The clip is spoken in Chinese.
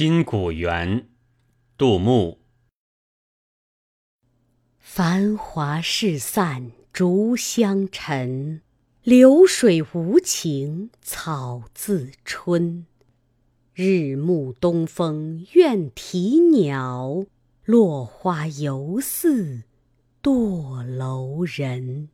金谷园，杜牧。繁华事散逐香尘，流水无情草自春。日暮东风怨啼鸟，落花犹似堕楼人。